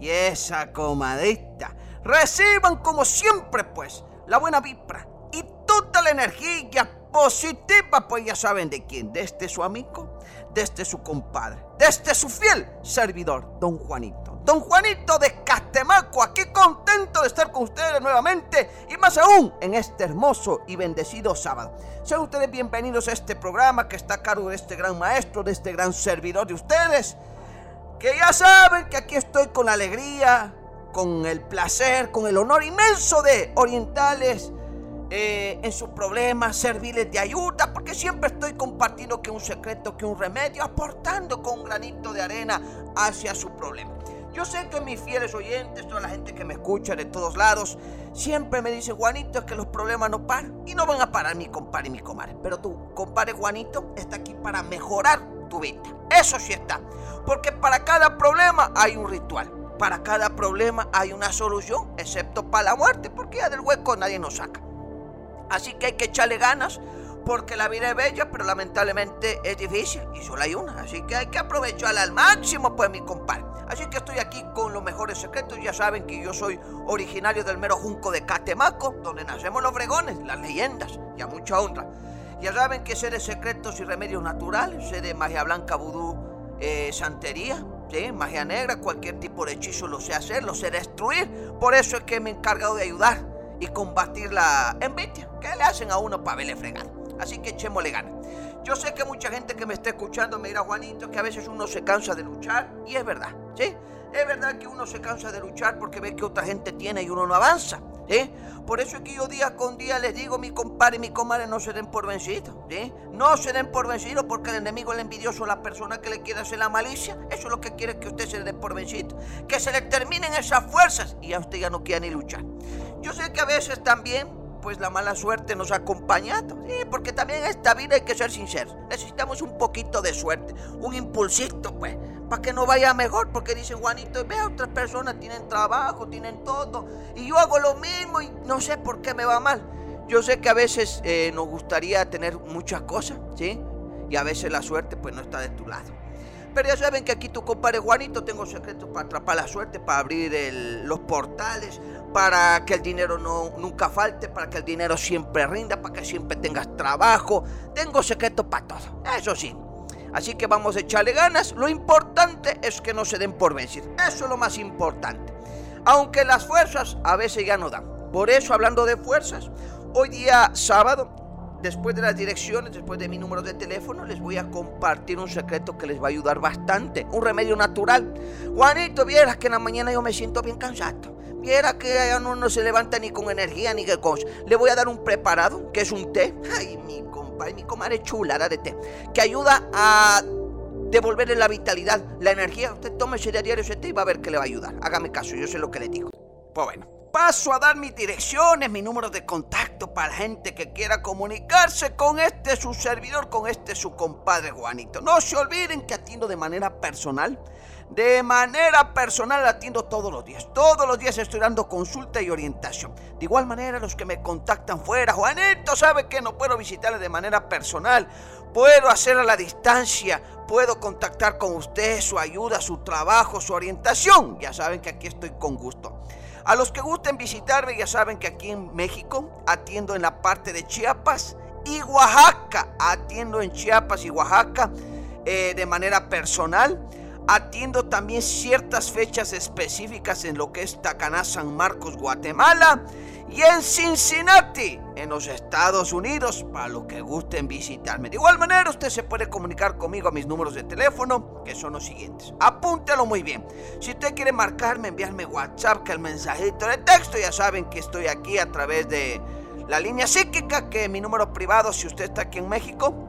Y esa comadita. Reciban como siempre pues la buena vibra y toda la energía positiva, pues ya saben de quién, de este su amigo, de este su compadre, de este su fiel servidor, don Juanito. Don Juanito de Catemaco, aquí contento de estar con ustedes nuevamente y más aún en este hermoso y bendecido sábado. Sean ustedes bienvenidos a este programa que está a cargo de este gran maestro, de este gran servidor de ustedes que ya saben que aquí estoy con la alegría, con el placer, con el honor inmenso de orientales eh, en sus problemas, servirles de ayuda, porque siempre estoy compartiendo que un secreto, que un remedio, aportando con un granito de arena hacia su problema. Yo sé que mis fieles oyentes, toda la gente que me escucha de todos lados, siempre me dice, Juanito, es que los problemas no paran y no van a parar mi compadre y mi comadre. Pero tú, compadre Juanito, está aquí para mejorar tu vida. Eso sí está. Porque para cada problema hay un ritual. Para cada problema hay una solución, excepto para la muerte, porque ya del hueco nadie nos saca. Así que hay que echarle ganas, porque la vida es bella, pero lamentablemente es difícil y solo hay una. Así que hay que aprovecharla al máximo, pues mi compadre. Así que estoy aquí con los mejores secretos. Ya saben que yo soy originario del mero junco de Catemaco, donde nacemos los fregones, las leyendas, y a mucha honra. Ya saben que sé de secretos y remedios naturales, sé de magia blanca, vudú, eh, santería, magia negra, cualquier tipo de hechizo lo sé hacer, lo sé destruir. Por eso es que me he encargado de ayudar y combatir la envidia que le hacen a uno para verle fregado. Así que echémosle ganas. Yo sé que mucha gente que me está escuchando me dirá, Juanito, que a veces uno se cansa de luchar, y es verdad, ¿sí? Es verdad que uno se cansa de luchar porque ve que otra gente tiene y uno no avanza. ¿sí? Por eso es que yo día con día les digo, mi compadre y mi comadre, no se den por vencidos. ¿sí? No se den por vencidos porque el enemigo, el envidioso, la persona que le quiere hacer la malicia, eso es lo que quiere que usted se den por vencido. Que se le terminen esas fuerzas y a usted ya no quiera ni luchar. Yo sé que a veces también pues la mala suerte nos ha acompañado. Sí, porque también en esta vida hay que ser sinceros. Necesitamos un poquito de suerte, un impulsito, pues, para que nos vaya mejor. Porque dice Juanito, ve, otras personas tienen trabajo, tienen todo, y yo hago lo mismo y no sé por qué me va mal. Yo sé que a veces eh, nos gustaría tener muchas cosas, ¿sí? Y a veces la suerte pues no está de tu lado. Pero ya saben que aquí tu compadre Juanito tengo secretos para atrapar la suerte, para abrir los portales, para que el dinero no, nunca falte, para que el dinero siempre rinda, para que siempre tengas trabajo. Tengo secretos para todo, eso sí. Así que vamos a echarle ganas. Lo importante es que no se den por vencir. Eso es lo más importante. Aunque las fuerzas a veces ya no dan. Por eso, hablando de fuerzas, hoy día sábado después de las direcciones, después de mi número de teléfono, les voy a compartir un secreto que les va a ayudar bastante. Un remedio natural. Juanito, vieras que en la mañana yo me siento bien cansado. Viera que uno no se levanta ni con energía ni qué cosa. Le voy a dar un preparado, que es un té. Ay, mi compadre, mi comadre chula de té. Que ayuda a devolverle la vitalidad, la energía. Usted tome ese diario ese té y va a ver que le va a ayudar. Hágame caso, yo sé lo que le digo. Pues bueno paso a dar mis direcciones, mi número de contacto para la gente que quiera comunicarse con este su servidor, con este su compadre Juanito. No se olviden que atiendo de manera personal. De manera personal atiendo todos los días. Todos los días estoy dando consulta y orientación. De igual manera, los que me contactan fuera, Juanito sabe que no puedo visitarle de manera personal. Puedo hacer a la distancia. Puedo contactar con usted, su ayuda, su trabajo, su orientación. Ya saben que aquí estoy con gusto. A los que gusten visitarme ya saben que aquí en México atiendo en la parte de Chiapas y Oaxaca. Atiendo en Chiapas y Oaxaca eh, de manera personal. Atiendo también ciertas fechas específicas en lo que es Tacaná, San Marcos, Guatemala y en Cincinnati, en los Estados Unidos, para los que gusten visitarme. De igual manera, usted se puede comunicar conmigo a mis números de teléfono, que son los siguientes. Apúntelo muy bien. Si usted quiere marcarme, enviarme WhatsApp, que el mensajito de texto, ya saben que estoy aquí a través de la línea psíquica, que es mi número privado, si usted está aquí en México,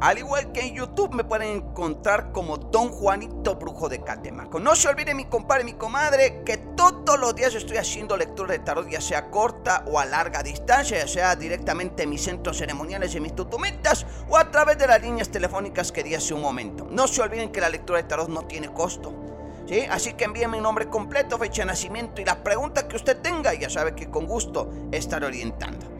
Al igual que en YouTube me pueden encontrar como Don Juanito Brujo de Catemaco. No se olviden mi compadre mi comadre que todos los días estoy haciendo lectura de tarot, ya sea corta o a larga distancia, ya sea directamente en mis centros ceremoniales y mis tutumitas o a través de las líneas telefónicas que di hace un momento. No se olviden que la lectura de tarot no tiene costo. ¿Sí? Así que envíenme mi nombre completo, fecha de nacimiento y la pregunta que usted tenga, ya sabe que con gusto estaré orientando.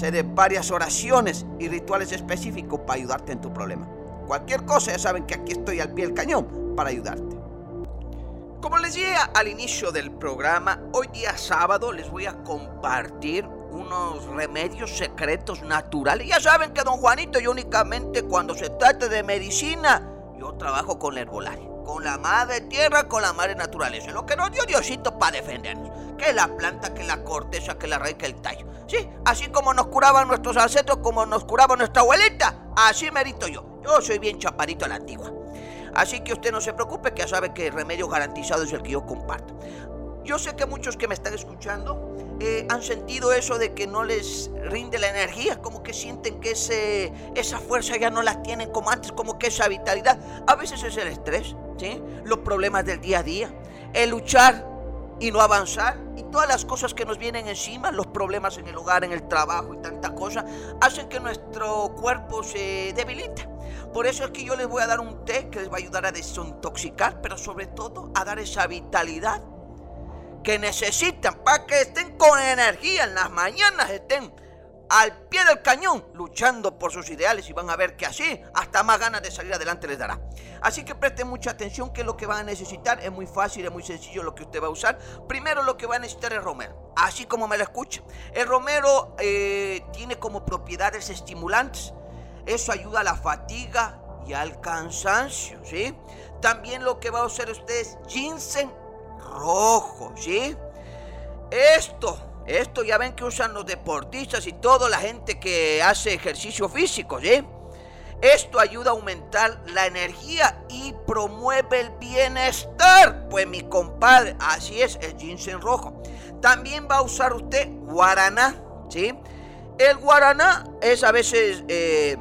de varias oraciones y rituales específicos para ayudarte en tu problema. Cualquier cosa, ya saben que aquí estoy al pie del cañón para ayudarte. Como les dije al inicio del programa, hoy día sábado les voy a compartir unos remedios secretos naturales. Ya saben que don Juanito, yo únicamente cuando se trata de medicina, yo trabajo con la herbolaria, con la madre tierra, con la madre naturaleza, lo que nos dio Diosito para defendernos que la planta, que la corteza, que la raíz, que el tallo. Sí, así como nos curaban nuestros ancestros, como nos curaba nuestra abuelita, así merito yo. Yo soy bien chaparito a la antigua. Así que usted no se preocupe, que ya sabe que el remedio garantizado es el que yo comparto. Yo sé que muchos que me están escuchando eh, han sentido eso de que no les rinde la energía, como que sienten que ese, esa fuerza ya no la tienen como antes, como que esa vitalidad. A veces es el estrés, ¿sí? los problemas del día a día, el luchar y no avanzar. Y todas las cosas que nos vienen encima, los problemas en el hogar, en el trabajo y tanta cosa, hacen que nuestro cuerpo se debilite. Por eso es que yo les voy a dar un té que les va a ayudar a desintoxicar, pero sobre todo a dar esa vitalidad que necesitan para que estén con energía en las mañanas, estén al pie del cañón, luchando por sus ideales y van a ver que así hasta más ganas de salir adelante les dará. Así que presten mucha atención que lo que van a necesitar es muy fácil, es muy sencillo lo que usted va a usar. Primero lo que va a necesitar es romero, así como me lo escucha. El romero eh, tiene como propiedades estimulantes, eso ayuda a la fatiga y al cansancio, ¿sí? También lo que va a usar usted es ginseng rojo, ¿sí? Esto esto ya ven que usan los deportistas y toda la gente que hace ejercicio físico, ¿sí? Esto ayuda a aumentar la energía y promueve el bienestar. Pues mi compadre, así es, el ginseng rojo. También va a usar usted guaraná, ¿sí? El guaraná es a veces eh,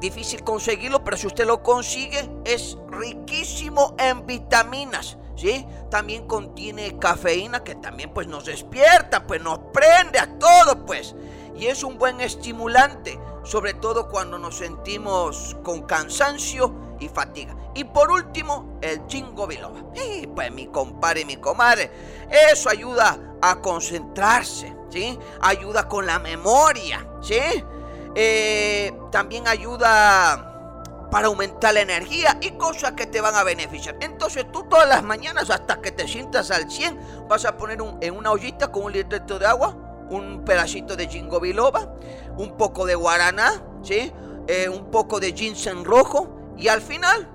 difícil conseguirlo, pero si usted lo consigue, es riquísimo en vitaminas. ¿Sí? También contiene cafeína que también pues nos despierta, pues nos prende a todo, pues. Y es un buen estimulante, sobre todo cuando nos sentimos con cansancio y fatiga. Y por último, el chingo biloba. Y pues mi compadre y mi comadre, eso ayuda a concentrarse, ¿sí? Ayuda con la memoria, ¿sí? Eh, también ayuda para aumentar la energía y cosas que te van a beneficiar. Entonces tú todas las mañanas hasta que te sientas al 100 vas a poner en una ollita con un litro de agua un pedacito de jingo biloba, un poco de guaraná, ¿sí? Eh, un poco de ginseng rojo y al final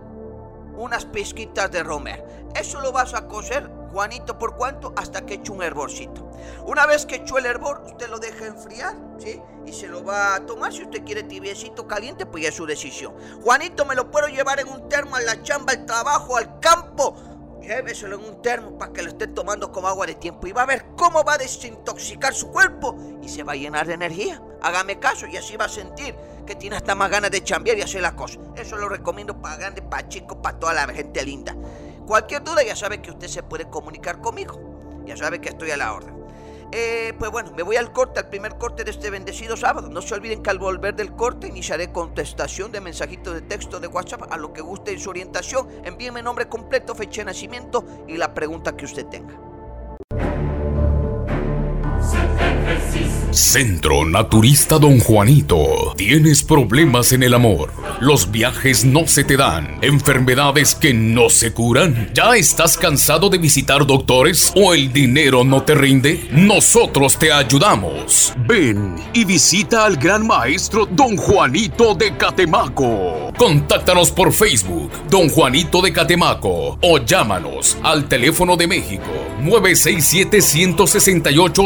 unas pizquitas de romer. Eso lo vas a cocer, Juanito, ¿por cuánto? Hasta que eche un hervorcito. Una vez que echó el hervor, usted lo deja enfriar, ¿sí? Y se lo va a tomar. Si usted quiere tibiecito caliente, pues ya es su decisión. Juanito, ¿me lo puedo llevar en un termo a la chamba, al trabajo, al campo? Lléveselo en un termo para que lo esté tomando como agua de tiempo y va a ver cómo va a desintoxicar su cuerpo y se va a llenar de energía. Hágame caso y así va a sentir que tiene hasta más ganas de chambear y hacer la cosa. Eso lo recomiendo para grandes, para chicos, para toda la gente linda. Cualquier duda ya sabe que usted se puede comunicar conmigo. Ya sabe que estoy a la orden. Eh, pues bueno, me voy al corte, al primer corte de este bendecido sábado. No se olviden que al volver del corte iniciaré contestación de mensajitos de texto de WhatsApp a lo que guste en su orientación. Envíenme nombre completo, fecha de nacimiento y la pregunta que usted tenga. Centro Naturista Don Juanito. ¿Tienes problemas en el amor? Los viajes no se te dan. Enfermedades que no se curan. ¿Ya estás cansado de visitar doctores o el dinero no te rinde? Nosotros te ayudamos. Ven y visita al gran maestro Don Juanito de Catemaco. Contáctanos por Facebook, Don Juanito de Catemaco, o llámanos al teléfono de México 967 168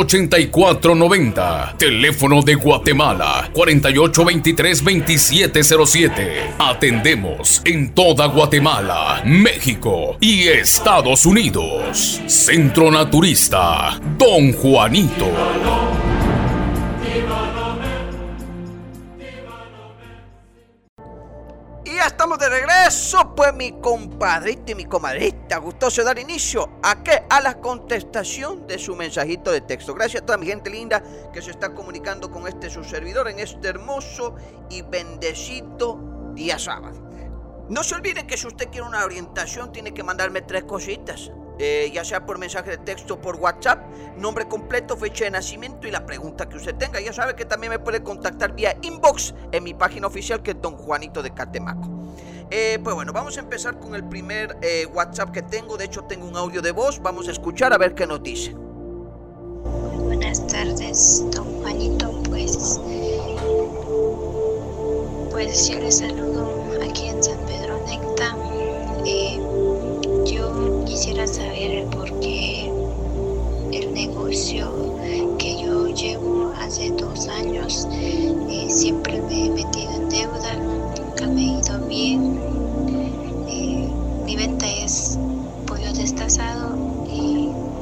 8490 Teléfono de Guatemala 4823-2707. Atendemos en toda Guatemala, México y Estados Unidos. Centro Naturista Don Juanito. De regreso, pues mi compadrito y mi comadrita, gustoso dar inicio a qué? A la contestación de su mensajito de texto. Gracias a toda mi gente linda que se está comunicando con este su servidor en este hermoso y bendecido día sábado. No se olviden que si usted quiere una orientación tiene que mandarme tres cositas. Eh, ya sea por mensaje de texto por WhatsApp, nombre completo, fecha de nacimiento y la pregunta que usted tenga. Ya sabe que también me puede contactar vía inbox en mi página oficial que es Don Juanito de Catemaco. Eh, pues bueno, vamos a empezar con el primer eh, WhatsApp que tengo. De hecho, tengo un audio de voz. Vamos a escuchar a ver qué nos dice. buenas tardes, Don Juanito. Pues, pues yo le saludo eh, siempre me he metido en deuda, nunca me he ido bien. Eh, mi venta es pollo destazado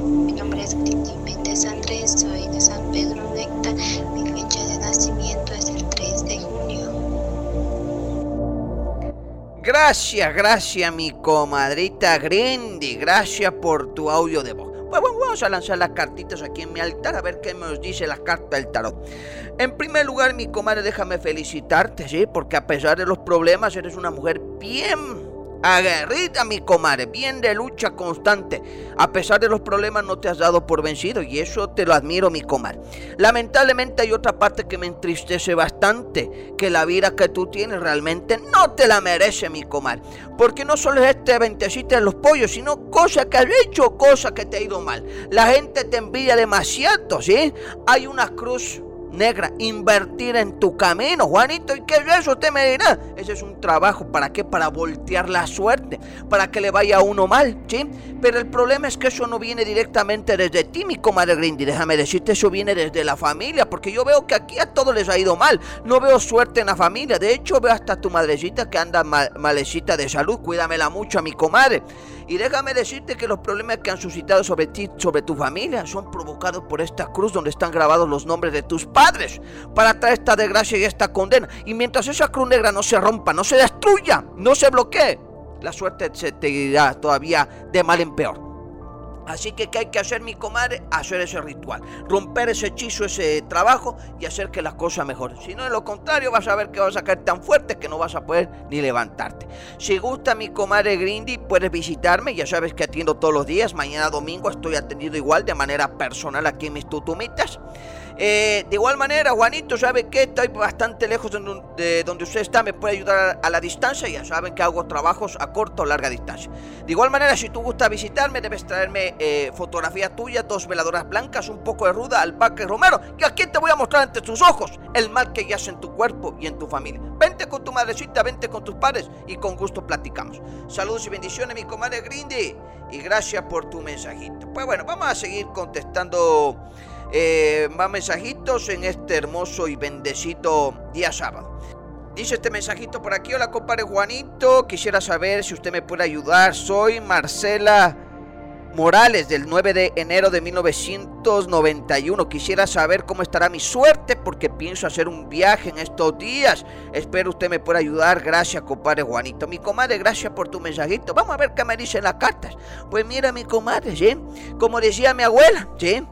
mi nombre es Cristi Méndez Andrés, soy de San Pedro Necta, mi fecha de nacimiento es el 3 de junio. Gracias, gracias mi comadrita Grindy, gracias por tu audio de voz. A lanzar las cartitas aquí en mi altar a ver qué nos dice la carta del tarot. En primer lugar, mi comadre, déjame felicitarte, ¿sí? Porque a pesar de los problemas, eres una mujer bien aguerrida, mi comadre, bien de lucha constante. A pesar de los problemas, no te has dado por vencido y eso te lo admiro, mi comadre. Lamentablemente hay otra parte que me entristece bastante, que la vida que tú tienes realmente no te la merece, mi comadre. Porque no solo es este ventecito de los pollos, sino cosas que has hecho, cosas que te ha ido mal. La gente te envidia demasiado, ¿sí? Hay una cruz negra, invertir en tu camino, Juanito. ¿Y qué es eso? Usted me dirá. Ese es un trabajo, ¿para qué? Para voltear la suerte, para que le vaya a uno mal, ¿sí? Pero el problema es que eso no viene directamente desde ti, mi comadre Grindy. Déjame decirte, eso viene desde la familia, porque yo veo que aquí a todos les ha ido mal. No veo suerte en la familia. De hecho, veo hasta tu madrecita que anda malecita de salud. Cuídamela mucho a mi comadre. Y déjame decirte que los problemas que han suscitado sobre ti, sobre tu familia, son provocados por esta cruz donde están grabados los nombres de tus padres para traer esta desgracia y esta condena. Y mientras esa cruz negra no se rompa, no se destruya, no se bloquee, la suerte se te irá todavía de mal en peor. Así que, ¿qué hay que hacer, mi comadre? Hacer ese ritual. Romper ese hechizo, ese trabajo y hacer que las cosas mejoren. Si no, de lo contrario, vas a ver que vas a caer tan fuerte que no vas a poder ni levantarte. Si gusta mi comadre Grindy, puedes visitarme. Ya sabes que atiendo todos los días. Mañana domingo estoy atendido igual de manera personal aquí en mis tutumitas. Eh, de igual manera, Juanito, ¿sabe que Estoy bastante lejos de donde usted está, me puede ayudar a la distancia. Ya saben que hago trabajos a corto o larga distancia. De igual manera, si tú gustas visitarme, debes traerme eh, fotografía tuya, dos veladoras blancas, un poco de ruda, albahaca y romero. Y aquí te voy a mostrar ante tus ojos el mal que yace en tu cuerpo y en tu familia. Vente con tu madrecita, vente con tus padres y con gusto platicamos. Saludos y bendiciones, mi comadre Grindy. Y gracias por tu mensajito. Pues bueno, vamos a seguir contestando eh, más mensajitos en este hermoso y bendecido día sábado. Dice este mensajito por aquí, hola compadre Juanito, quisiera saber si usted me puede ayudar, soy Marcela Morales del 9 de enero de 1991. Quisiera saber cómo estará mi suerte porque pienso hacer un viaje en estos días. Espero usted me pueda ayudar. Gracias, compadre Juanito. Mi comadre, gracias por tu mensajito. Vamos a ver qué me dicen las cartas. Pues mira, mi comadre, ¿sí? Como decía mi abuela, ¿sí?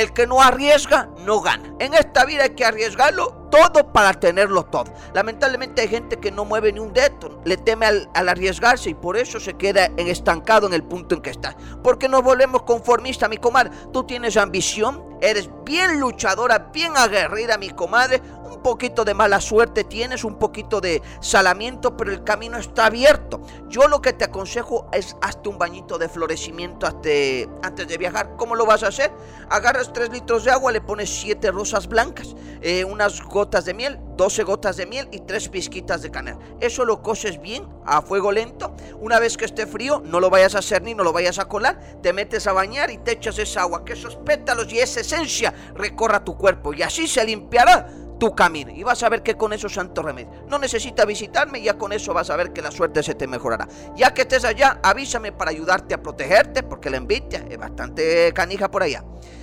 El que no arriesga, no gana. En esta vida hay que arriesgarlo todo para tenerlo todo. Lamentablemente hay gente que no mueve ni un dedo, le teme al, arriesgarse y por eso se queda en estancado en el punto en que está. Porque nos volvemos conformistas, mi comadre. Tú tienes ambición, eres bien luchadora, bien aguerrida, mi comadre poquito de mala suerte tienes, un poquito de salamiento, pero el camino está abierto. Yo lo que te aconsejo es hazte un bañito de florecimiento antes de viajar. ¿Cómo lo vas a hacer? Agarras 3 litros de agua, le pones 7 rosas blancas, eh, unas gotas de miel, 12 gotas de miel y 3 pizquitas de canela. Eso lo coces bien a fuego lento. Una vez que esté frío, no lo vayas a hacer ni no lo vayas a colar. Te metes a bañar y te echas esa agua, que esos pétalos y esa esencia recorra tu cuerpo y así se limpiará tu camino. Y vas a ver que con eso santo remedio. No necesitas visitarme, y ya con eso vas a ver que la suerte se te mejorará. Ya que estés allá, avísame para ayudarte a protegerte, porque la envidia es bastante canija por allá.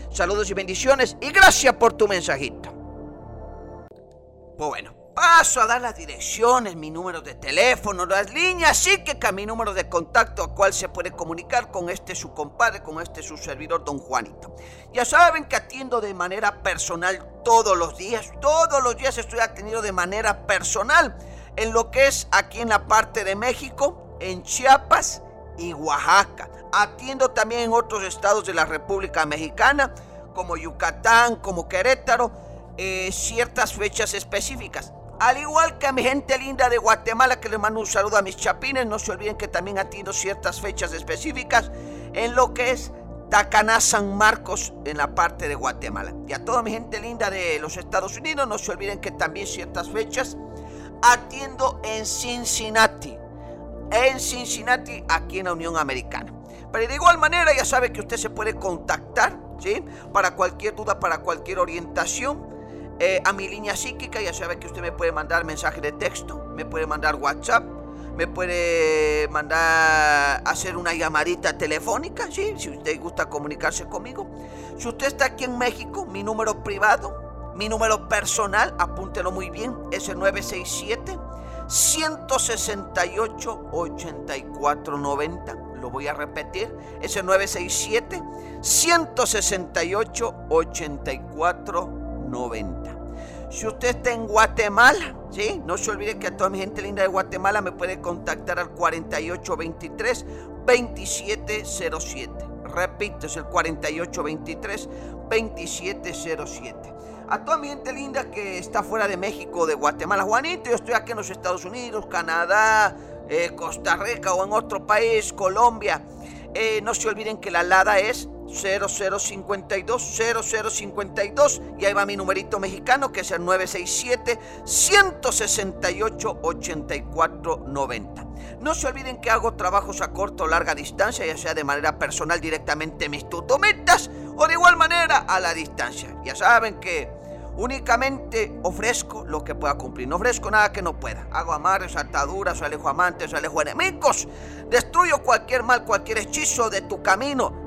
Saludos y bendiciones, y gracias por tu mensajito. Pues bueno, paso a dar las direcciones, mi número de teléfono, las líneas, que, que mi número de contacto a cual se puede comunicar con este su compadre, con este su servidor, don Juanito. Ya saben que atiendo de manera personal todos los días, todos los días estoy atendido de manera personal en lo que es aquí en la parte de México, en Chiapas y Oaxaca. Atiendo también en otros estados de la República Mexicana, como Yucatán, como Querétaro, eh, ciertas fechas específicas. Al igual que a mi gente linda de Guatemala, que les mando un saludo a mis chapines, no se olviden que también atiendo ciertas fechas específicas en lo que es Tacaná, San Marcos, en la parte de Guatemala. Y a toda mi gente linda de los Estados Unidos, no se olviden que también ciertas fechas atiendo en Cincinnati. En Cincinnati, aquí en la Unión Americana. Pero de igual manera, ya sabe que usted se puede contactar, ¿sí? Para cualquier duda, para cualquier orientación eh, a mi línea psíquica, ya sabe que usted me puede mandar mensaje de texto, me puede mandar WhatsApp, me puede mandar hacer una llamadita telefónica, ¿sí? si usted gusta comunicarse conmigo. Si usted está aquí en México, mi número privado, mi número personal, apúntelo muy bien, es el 967 168 8490. Lo voy a repetir, es el 967 168 8490. 90. Si usted está en Guatemala, ¿sí? No se olvide que a toda mi gente linda de Guatemala me puede contactar al 4823-2707. Repito, es el 4823-2707. A toda mi gente linda que está fuera de México, de Guatemala, Juanito, yo estoy aquí en los Estados Unidos, Canadá, eh, Costa Rica o en otro país, Colombia. Eh, no se olviden que la LADA es 0052 0052 y ahí va mi numerito mexicano que es el 967 168 8490. No se olviden que hago trabajos a corto o larga distancia, ya sea de manera personal directamente en mis tutometas o de igual manera a la distancia. Ya saben que Únicamente ofrezco lo que pueda cumplir. No ofrezco nada que no pueda. Hago amarres, ataduras, alejo amantes, alejo enemigos. Destruyo cualquier mal, cualquier hechizo de tu camino.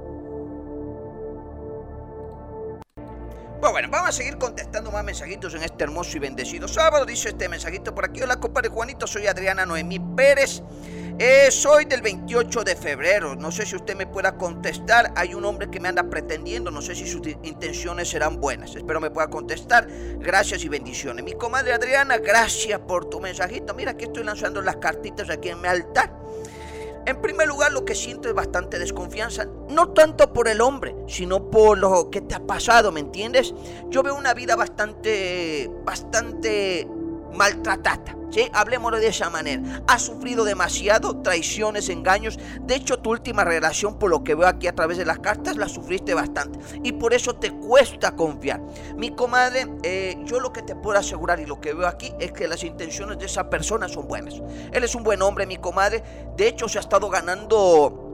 Pues bueno, vamos a seguir contestando más mensajitos en este hermoso y bendecido sábado. Dice este mensajito por aquí. Hola, compadre Juanito, soy Adriana Noemí Pérez. Eh, soy del 28 de febrero. No sé si usted me pueda contestar. Hay un hombre que me anda pretendiendo. No sé si sus intenciones serán buenas. Espero me pueda contestar. Gracias y bendiciones. Mi comadre Adriana, gracias por tu mensajito. Mira, aquí estoy lanzando las cartitas aquí en mi altar. En primer lugar, lo que siento es bastante desconfianza, no tanto por el hombre, sino por lo que te ha pasado, ¿me entiendes? Yo veo una vida bastante, bastante maltratada. ¿sí? Hablemoslo de esa manera. Has sufrido demasiado, traiciones, engaños. De hecho, tu última relación, por lo que veo aquí a través de las cartas, la sufriste bastante. Y por eso te cuesta confiar. Mi comadre, eh, yo lo que te puedo asegurar y lo que veo aquí es que las intenciones de esa persona son buenas. Él es un buen hombre, mi comadre. De hecho, se ha estado ganando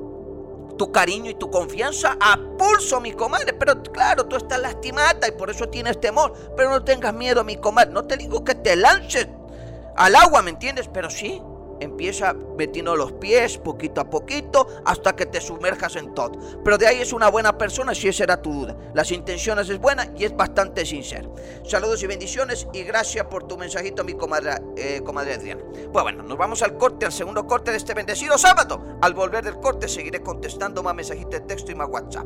tu cariño y tu confianza a pulso, mi comadre. Pero claro, tú estás lastimada y por eso tienes temor. Pero no tengas miedo, mi comadre. No te digo que te lances al agua, ¿me entiendes? Pero sí, empieza metiendo los pies poquito a poquito hasta que te sumerjas en todo. Pero de ahí es una buena persona si esa era tu duda. Las intenciones es buena y es bastante sincero. Saludos y bendiciones y gracias por tu mensajito, mi comadre, eh, comadre Adriana. Pues bueno, nos vamos al corte, al segundo corte de este bendecido sábado. Al volver del corte seguiré contestando más mensajitos de texto y más WhatsApp.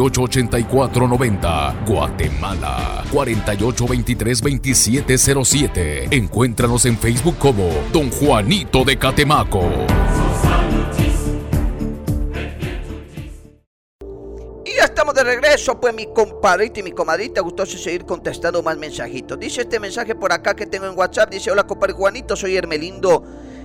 8490 Guatemala 4823-2707. Encuéntranos en Facebook como Don Juanito de Catemaco. Y ya estamos de regreso, pues mi compadrito y mi comadrita gustoso seguir contestando más mensajitos. Dice este mensaje por acá que tengo en WhatsApp, dice, hola compadre Juanito, soy Hermelindo,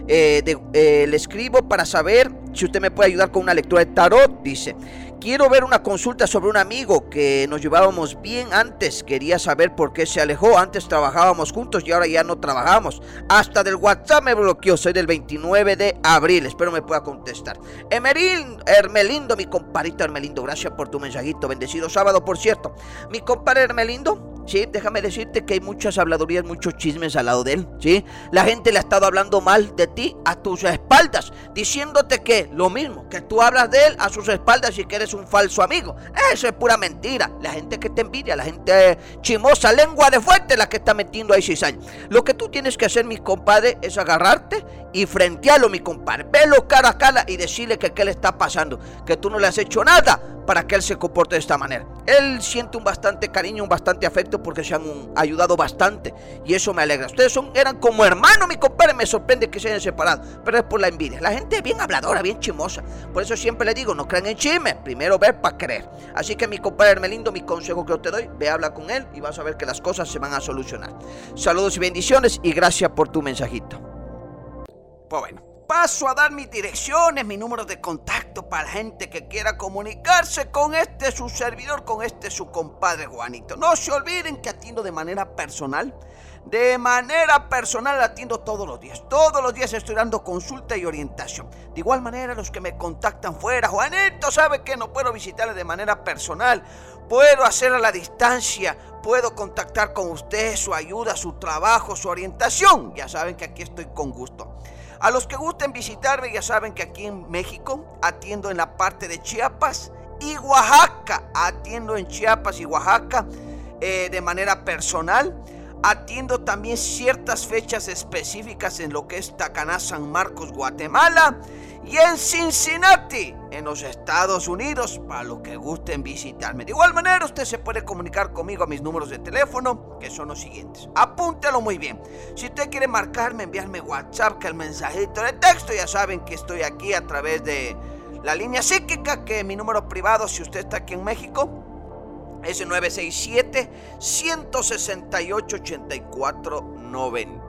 eh, eh, le escribo para saber si usted me puede ayudar con una lectura de tarot, dice. Quiero ver una consulta sobre un amigo que nos llevábamos bien antes. Quería saber por qué se alejó. Antes trabajábamos juntos y ahora ya no trabajamos. Hasta del WhatsApp me bloqueó. Soy del 29 de abril. Espero me pueda contestar. Emerín, Hermelindo, mi compadrito Hermelindo. Gracias por tu mensajito. Bendecido sábado, por cierto. Mi compadre Hermelindo Sí, déjame decirte que hay muchas habladurías, muchos chismes al lado de él, ¿sí? La gente le ha estado hablando mal de ti a tus espaldas, diciéndote que lo mismo, que tú hablas de él a sus espaldas y que eres un falso amigo. Eso es pura mentira. La gente que te envidia, la gente chimosa, lengua de fuerte, la que está metiendo ahí cizaña. Lo que tú tienes que hacer, mi compadre, es agarrarte y frentearlo, mi compadre. Velo cara a cara y decirle que qué le está pasando, que tú no le has hecho nada para que él se comporte de esta manera. Él siente un bastante cariño, un bastante afecto porque se han ayudado bastante y eso me alegra. Ustedes son, eran como hermanos, mi compadre, me sorprende que se hayan separado, pero es por la envidia. La gente es bien habladora, bien chimosa. Por eso siempre le digo, no crean en chisme, primero ver para creer. Así que mi compadre Hermelindo, mi consejo que yo te doy, ve, habla con él y vas a ver que las cosas se van a solucionar. Saludos y bendiciones y gracias por tu mensajito. Pues bueno paso a dar mis direcciones, mi número de contacto para gente que quiera comunicarse con este su servidor, con este su compadre Juanito. No se olviden que atiendo de manera personal. De manera personal atiendo todos los días. Todos los días estoy dando consulta y orientación. De igual manera, los que me contactan fuera, Juanito sabe que no puedo visitarle de manera personal. Puedo hacer a la distancia. Puedo contactar con usted, su ayuda, su trabajo, su orientación. Ya saben que aquí estoy con gusto. A los que gusten visitarme ya saben que aquí en México atiendo en la parte de Chiapas y Oaxaca. Atiendo en Chiapas y Oaxaca eh, de manera personal. Atiendo también ciertas fechas específicas en lo que es Tacaná, San Marcos, Guatemala. Y en Cincinnati, en los Estados Unidos, para los que gusten visitarme. De igual manera, usted se puede comunicar conmigo a mis números de teléfono, que son los siguientes. Apúntelo muy bien. Si usted quiere marcarme, enviarme WhatsApp, que el mensajito de texto, ya saben que estoy aquí a través de la línea psíquica, que es mi número privado, si usted está aquí en México, es 967-168-8490.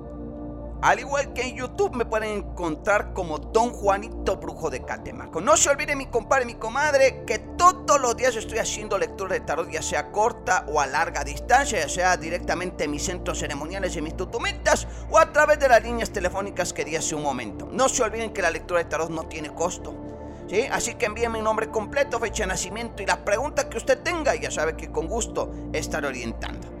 Al igual que en YouTube me pueden encontrar como Don Juanito Brujo de Catemaco. No se olviden mi compadre mi comadre que todos los días estoy haciendo lectura de tarot, ya sea corta o a larga distancia, ya sea directamente en mis centros ceremoniales y mis tutumitas o a través de las líneas telefónicas que di hace un momento. No se olviden que la lectura de tarot no tiene costo. ¿Sí? Así que envíenme mi nombre completo, fecha de nacimiento y la pregunta que usted tenga, ya sabe que con gusto estaré orientando.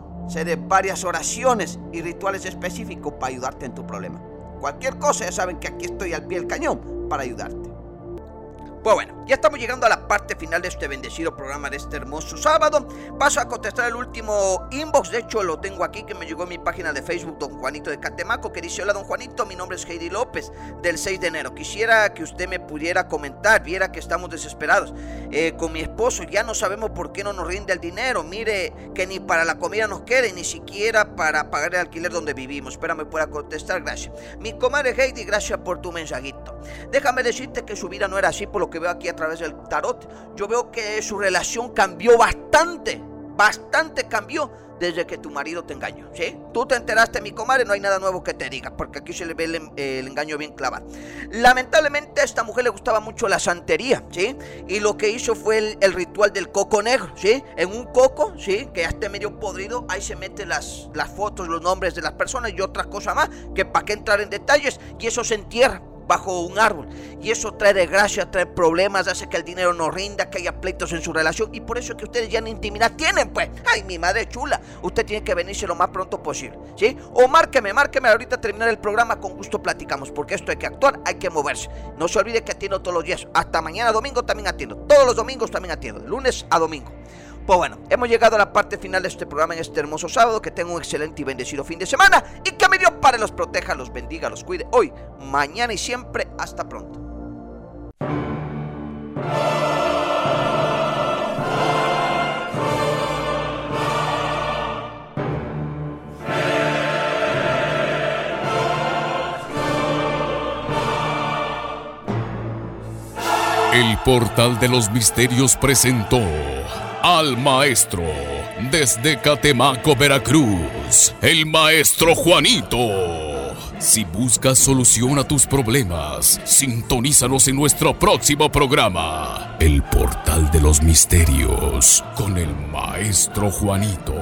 de varias oraciones y rituales específicos para ayudarte en tu problema. Cualquier cosa, ya saben que aquí estoy al pie del cañón para ayudarte. Pues bueno, ya estamos llegando a la parte final de este bendecido programa de este hermoso sábado. Paso a contestar el último inbox, de hecho lo tengo aquí que me llegó en mi página de Facebook, don Juanito de Catemaco, que dice, hola don Juanito, mi nombre es Heidi López, del 6 de enero. Quisiera que usted me pudiera comentar, viera que estamos desesperados. Eh, con mi esposo ya no sabemos por qué no nos rinde el dinero. Mire que ni para la comida nos quede, ni siquiera para pagar el alquiler donde vivimos. Espera, me pueda contestar, gracias. Mi comadre Heidi, gracias por tu mensajito. Déjame decirte que su vida no era así por lo que veo aquí a través del tarot, yo veo que su relación cambió bastante, bastante cambió desde que tu marido te engañó, ¿sí? Tú te enteraste, mi comadre, no hay nada nuevo que te diga, porque aquí se le ve el, engaño bien clavado. Lamentablemente a esta mujer le gustaba mucho la santería, ¿sí? Y lo que hizo fue el, ritual del coco negro, ¿sí? En un coco, ¿sí? Que ya esté medio podrido, ahí se meten las, las fotos, los nombres de las personas y otras cosas más, que para qué entrar en detalles, y eso se entierra bajo un árbol. Y eso trae desgracia, trae problemas, hace que el dinero no rinda, que haya pleitos en su relación. Y por eso es que ustedes ya en intimidad tienen, pues. Ay, mi madre chula. Usted tiene que venirse lo más pronto posible. ¿Sí? O márqueme, márqueme ahorita terminar el programa. Con gusto platicamos. Porque esto hay que actuar, hay que moverse. No se olvide que atiendo todos los días. Hasta mañana domingo también atiendo. Todos los domingos también atiendo. lunes a domingo. Pues bueno, hemos llegado a la parte final de este programa en este hermoso sábado. Que tenga un excelente y bendecido fin de semana. Y que me Dios Padre los proteja, los bendiga, los cuide. Hoy, mañana y siempre. Hasta pronto. El portal de los misterios presentó al maestro desde Catemaco, Veracruz, el maestro Juanito. Si buscas solución a tus problemas, sintonízanos en nuestro próximo programa, El Portal de los Misterios, con el maestro Juanito.